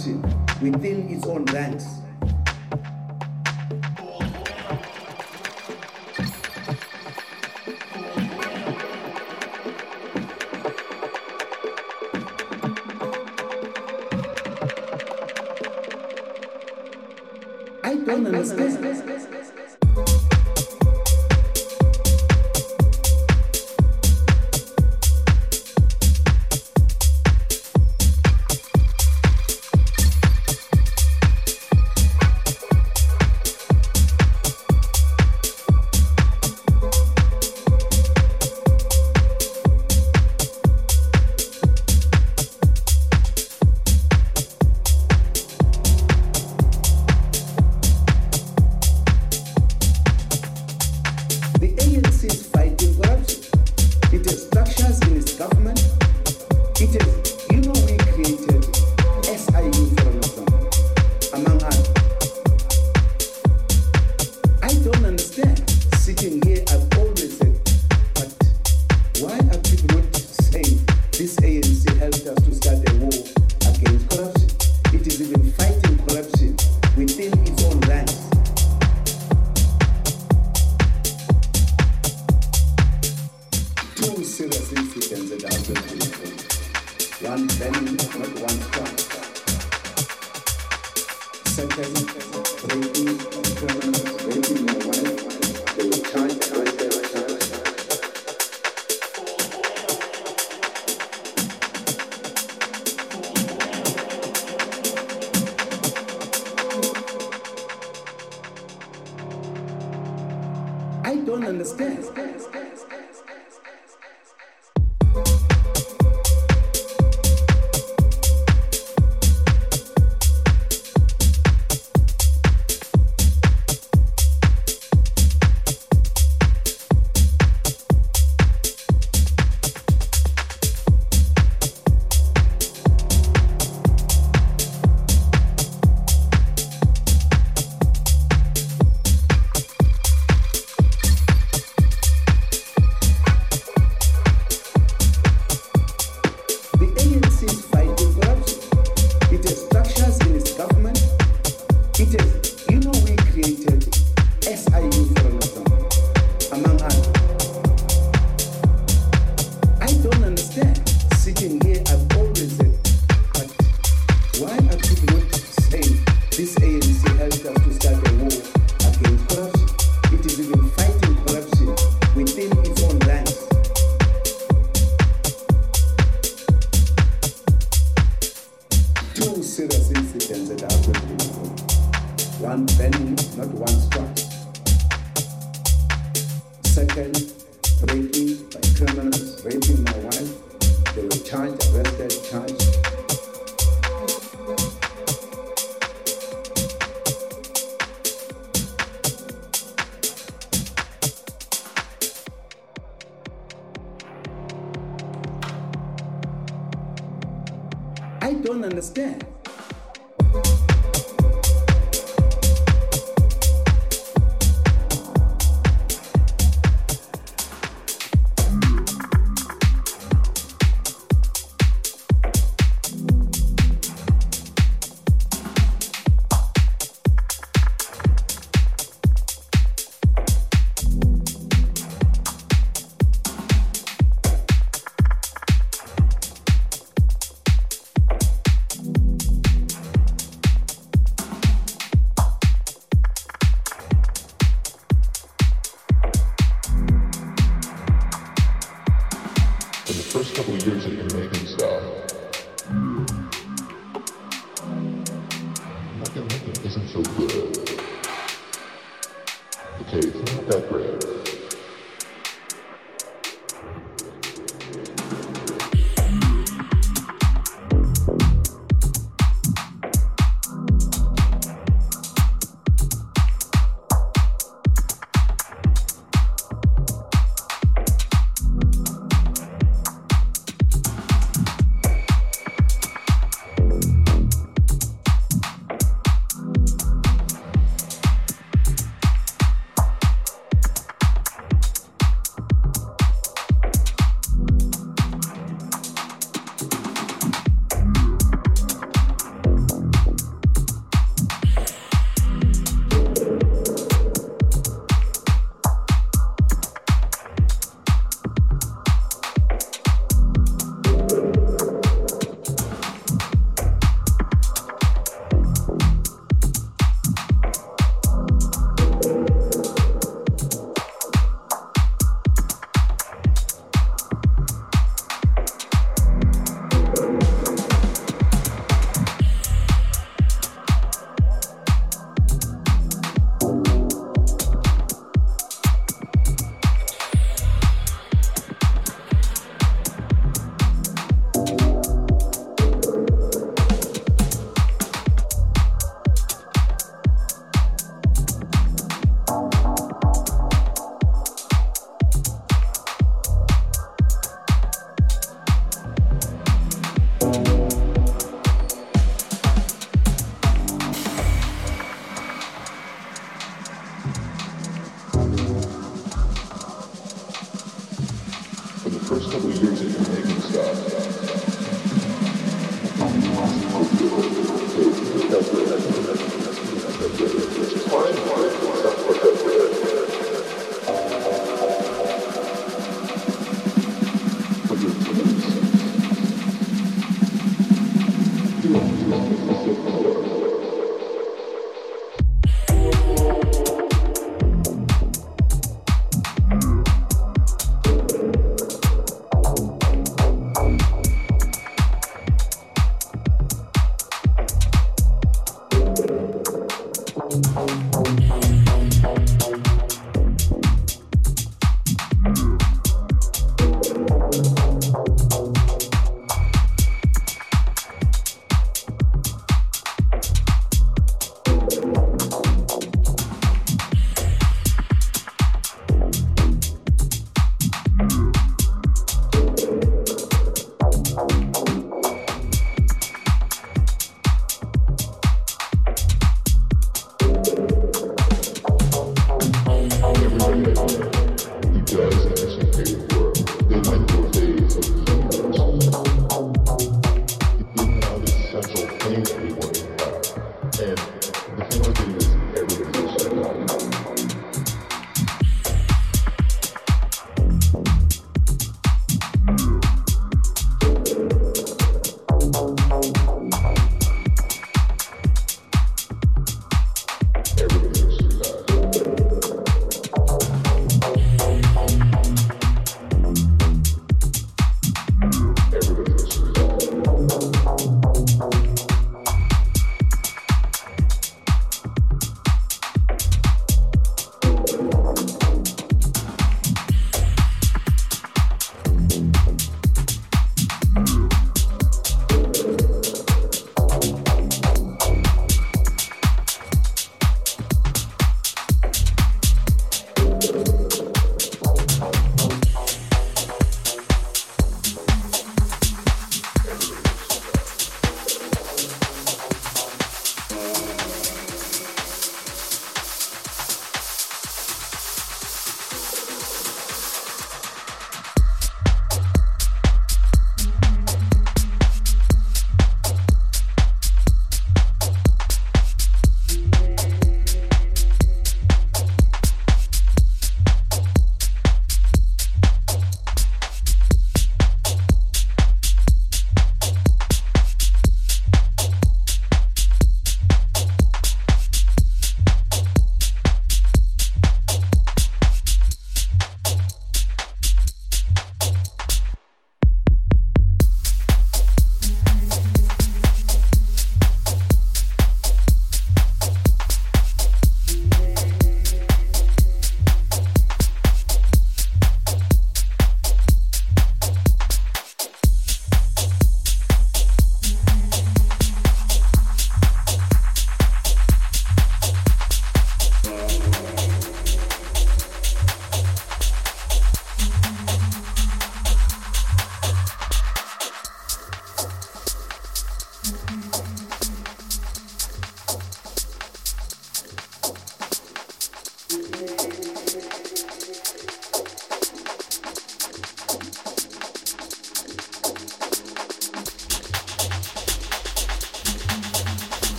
corruption within its own ranks. I don't understand.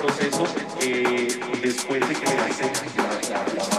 proceso eh, después de que me la,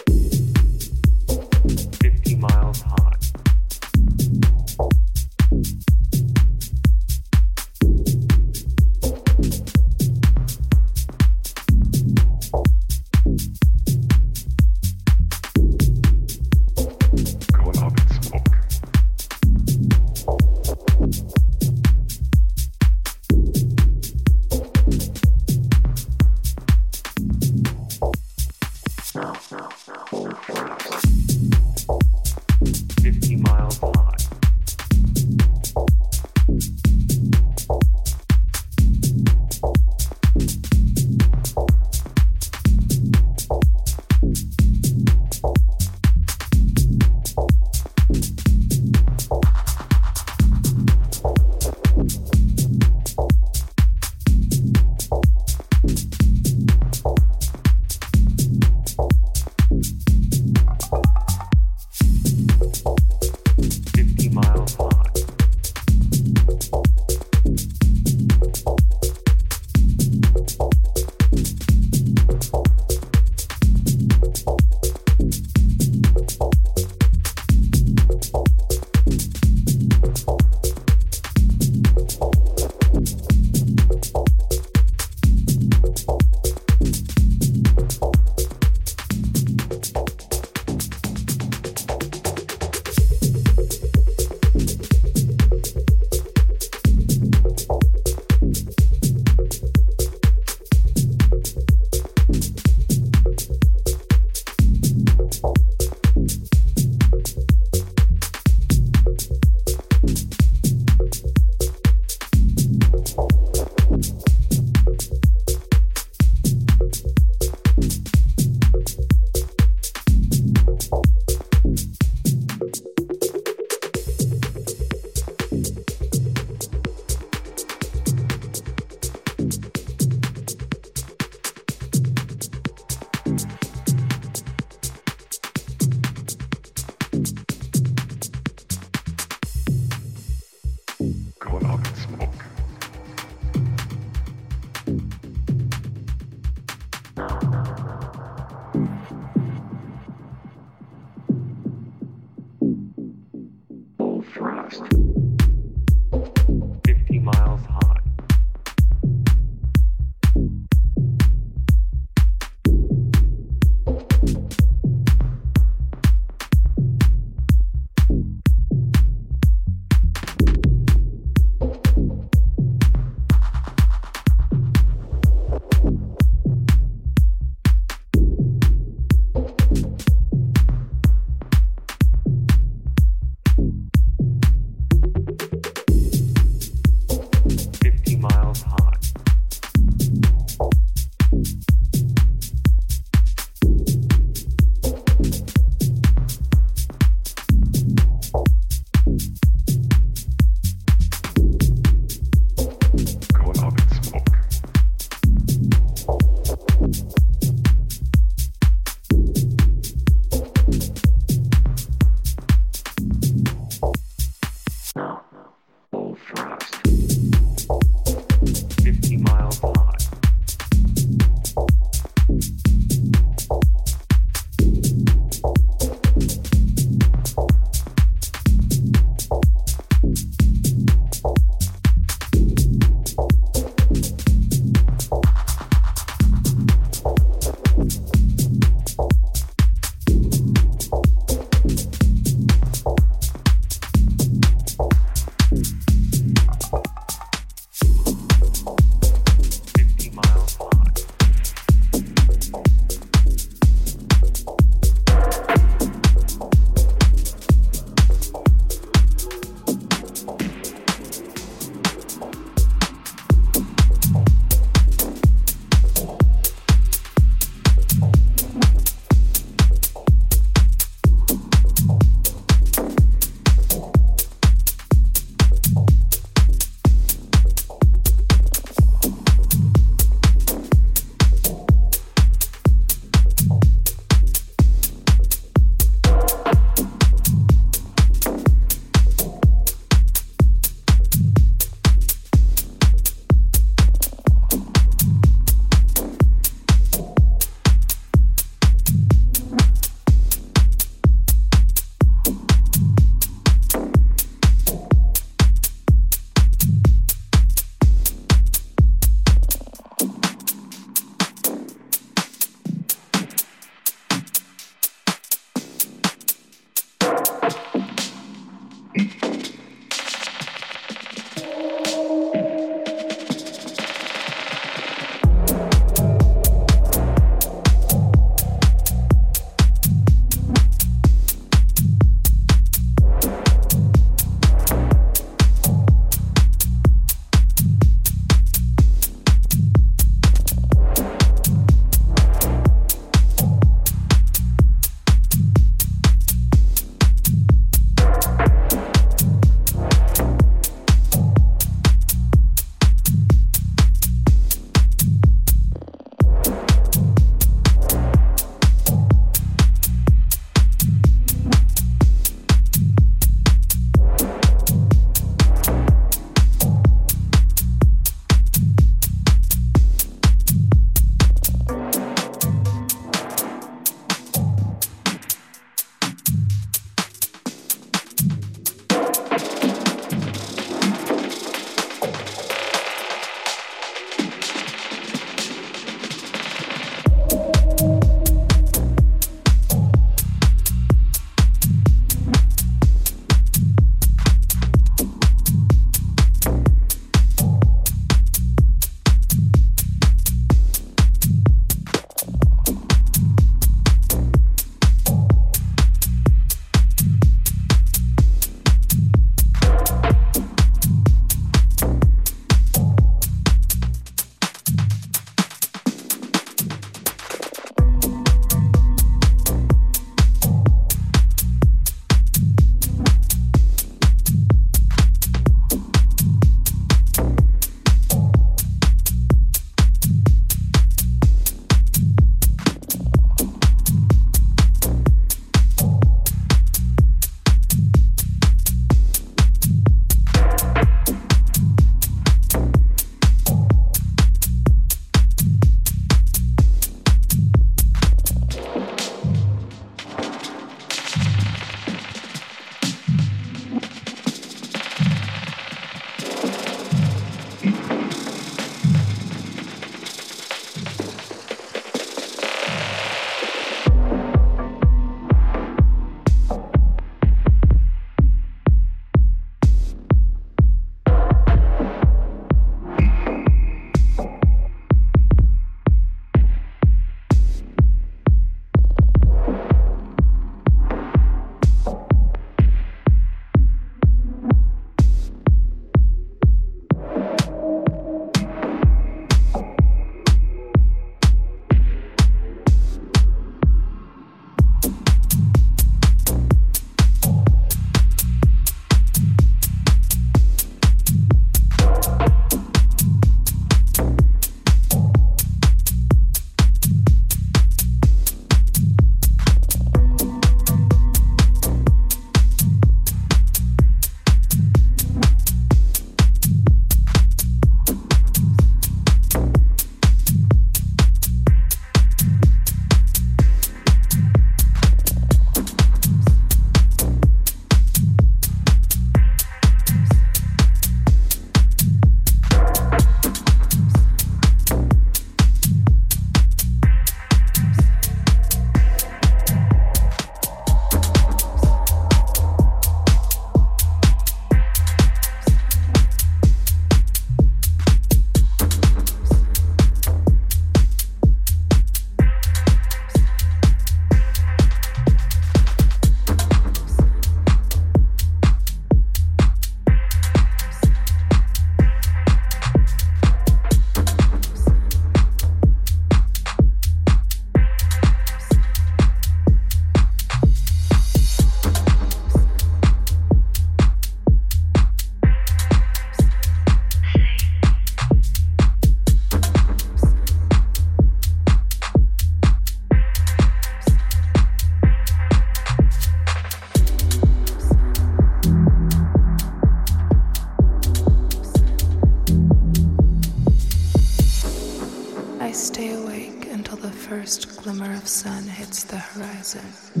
Horizon.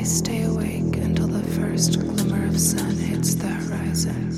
I stay awake until the first glimmer of sun hits the horizon.